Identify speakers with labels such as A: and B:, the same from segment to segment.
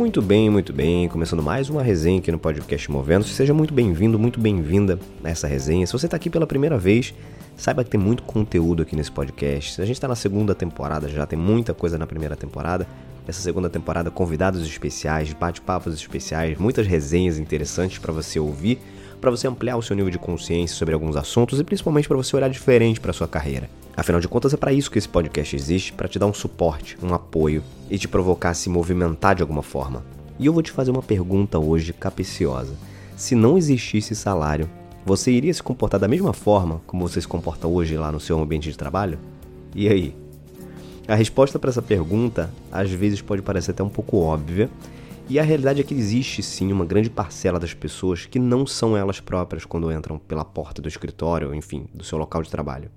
A: Muito bem, muito bem. Começando mais uma resenha aqui no podcast Movendo. Seja muito bem-vindo, muito bem-vinda a essa resenha. Se você está aqui pela primeira vez, saiba que tem muito conteúdo aqui nesse podcast. A gente está na segunda temporada, já tem muita coisa na primeira temporada. Essa segunda temporada, convidados especiais, bate-papos especiais, muitas resenhas interessantes para você ouvir, para você ampliar o seu nível de consciência sobre alguns assuntos e principalmente para você olhar diferente para sua carreira. Afinal de contas, é para isso que esse podcast existe, para te dar um suporte, um apoio e te provocar a se movimentar de alguma forma. E eu vou te fazer uma pergunta hoje capiciosa. Se não existisse salário, você iria se comportar da mesma forma como você se comporta hoje lá no seu ambiente de trabalho? E aí? A resposta para essa pergunta às vezes pode parecer até um pouco óbvia, e a realidade é que existe sim uma grande parcela das pessoas que não são elas próprias quando entram pela porta do escritório, enfim, do seu local de trabalho.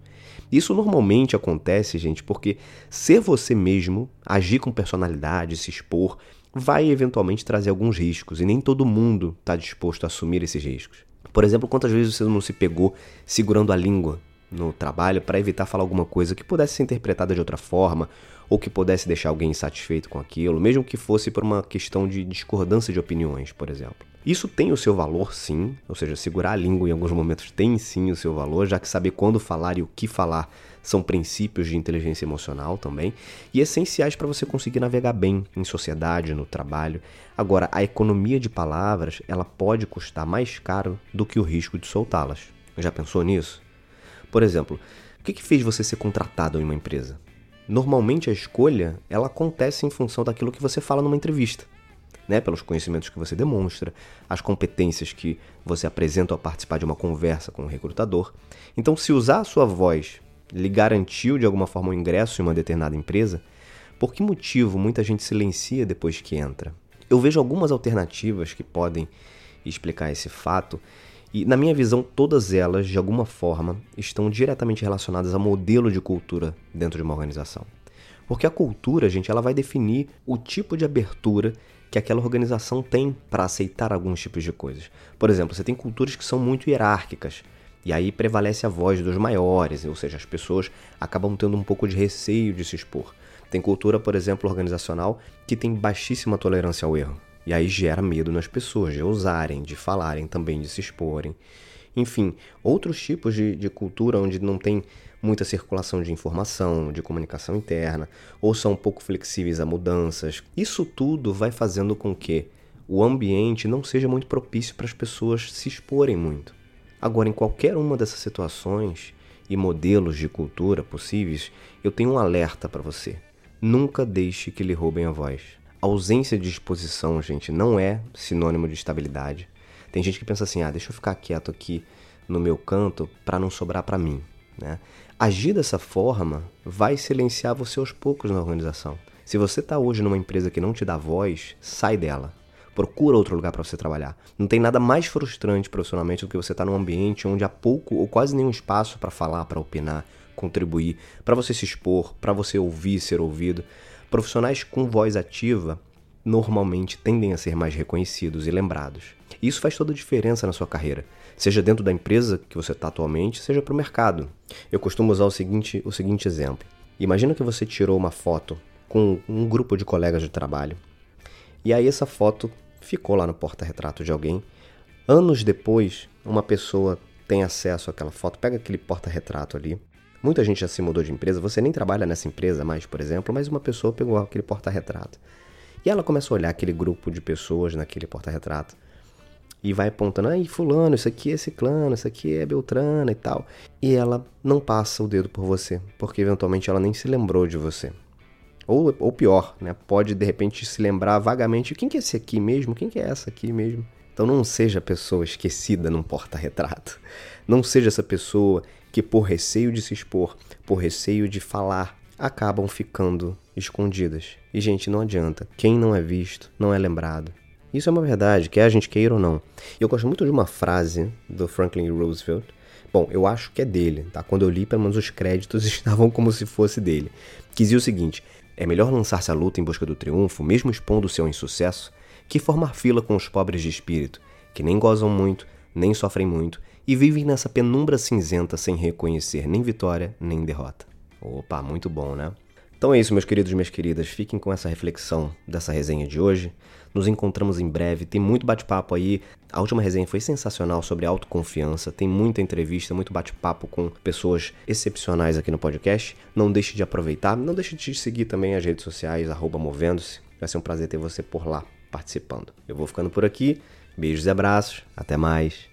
A: Isso normalmente acontece, gente, porque ser você mesmo, agir com personalidade, se expor, vai eventualmente trazer alguns riscos e nem todo mundo está disposto a assumir esses riscos. Por exemplo, quantas vezes você não se pegou segurando a língua no trabalho para evitar falar alguma coisa que pudesse ser interpretada de outra forma ou que pudesse deixar alguém insatisfeito com aquilo, mesmo que fosse por uma questão de discordância de opiniões, por exemplo. Isso tem o seu valor, sim, ou seja, segurar a língua em alguns momentos tem sim o seu valor, já que saber quando falar e o que falar são princípios de inteligência emocional também e essenciais para você conseguir navegar bem em sociedade, no trabalho. Agora, a economia de palavras, ela pode custar mais caro do que o risco de soltá-las. Já pensou nisso? Por exemplo, o que, que fez você ser contratado em uma empresa? Normalmente a escolha, ela acontece em função daquilo que você fala numa entrevista né, pelos conhecimentos que você demonstra, as competências que você apresenta ao participar de uma conversa com o recrutador. Então, se usar a sua voz lhe garantiu de alguma forma o um ingresso em uma determinada empresa, por que motivo muita gente silencia depois que entra? Eu vejo algumas alternativas que podem explicar esse fato, e na minha visão, todas elas, de alguma forma, estão diretamente relacionadas ao modelo de cultura dentro de uma organização. Porque a cultura, gente, ela vai definir o tipo de abertura que aquela organização tem para aceitar alguns tipos de coisas. Por exemplo, você tem culturas que são muito hierárquicas, e aí prevalece a voz dos maiores, ou seja, as pessoas acabam tendo um pouco de receio de se expor. Tem cultura, por exemplo, organizacional que tem baixíssima tolerância ao erro. E aí gera medo nas pessoas de ousarem, de falarem também, de se exporem. Enfim, outros tipos de, de cultura onde não tem muita circulação de informação, de comunicação interna, ou são um pouco flexíveis a mudanças. Isso tudo vai fazendo com que o ambiente não seja muito propício para as pessoas se exporem muito. Agora, em qualquer uma dessas situações e modelos de cultura possíveis, eu tenho um alerta para você. Nunca deixe que lhe roubem a voz. Ausência de exposição, gente, não é sinônimo de estabilidade. Tem gente que pensa assim: ah, deixa eu ficar quieto aqui no meu canto para não sobrar para mim. Né? Agir dessa forma vai silenciar você aos poucos na organização. Se você está hoje numa empresa que não te dá voz, sai dela. Procura outro lugar para você trabalhar. Não tem nada mais frustrante profissionalmente do que você estar tá num ambiente onde há pouco ou quase nenhum espaço para falar, para opinar, contribuir, para você se expor, para você ouvir, ser ouvido. Profissionais com voz ativa normalmente tendem a ser mais reconhecidos e lembrados. Isso faz toda a diferença na sua carreira, seja dentro da empresa que você está atualmente, seja para o mercado. Eu costumo usar o seguinte, o seguinte exemplo. Imagina que você tirou uma foto com um grupo de colegas de trabalho e aí essa foto ficou lá no porta-retrato de alguém. Anos depois, uma pessoa tem acesso àquela foto, pega aquele porta-retrato ali. Muita gente já se mudou de empresa, você nem trabalha nessa empresa mais, por exemplo, mas uma pessoa pegou aquele porta-retrato. E ela começa a olhar aquele grupo de pessoas naquele porta-retrato e vai apontando, aí fulano, isso aqui é ciclano, isso aqui é beltrana e tal. E ela não passa o dedo por você, porque eventualmente ela nem se lembrou de você. Ou, ou pior, né? Pode de repente se lembrar vagamente, quem que é esse aqui mesmo? Quem que é essa aqui mesmo? Então não seja a pessoa esquecida num porta-retrato. Não seja essa pessoa que, por receio de se expor, por receio de falar, acabam ficando escondidas. E, gente, não adianta. Quem não é visto não é lembrado. Isso é uma verdade, quer a gente queira ou não. Eu gosto muito de uma frase do Franklin Roosevelt. Bom, eu acho que é dele, tá? Quando eu li, pelo menos os créditos estavam como se fosse dele. Que dizia o seguinte: é melhor lançar-se à luta em busca do triunfo, mesmo expondo o seu insucesso, que formar fila com os pobres de espírito, que nem gozam muito, nem sofrem muito e vivem nessa penumbra cinzenta sem reconhecer nem vitória nem derrota. Opa, muito bom, né? Então é isso, meus queridos e minhas queridas. Fiquem com essa reflexão dessa resenha de hoje. Nos encontramos em breve. Tem muito bate-papo aí. A última resenha foi sensacional sobre autoconfiança. Tem muita entrevista, muito bate-papo com pessoas excepcionais aqui no podcast. Não deixe de aproveitar. Não deixe de seguir também as redes sociais, movendo-se. Vai ser um prazer ter você por lá participando. Eu vou ficando por aqui. Beijos e abraços. Até mais.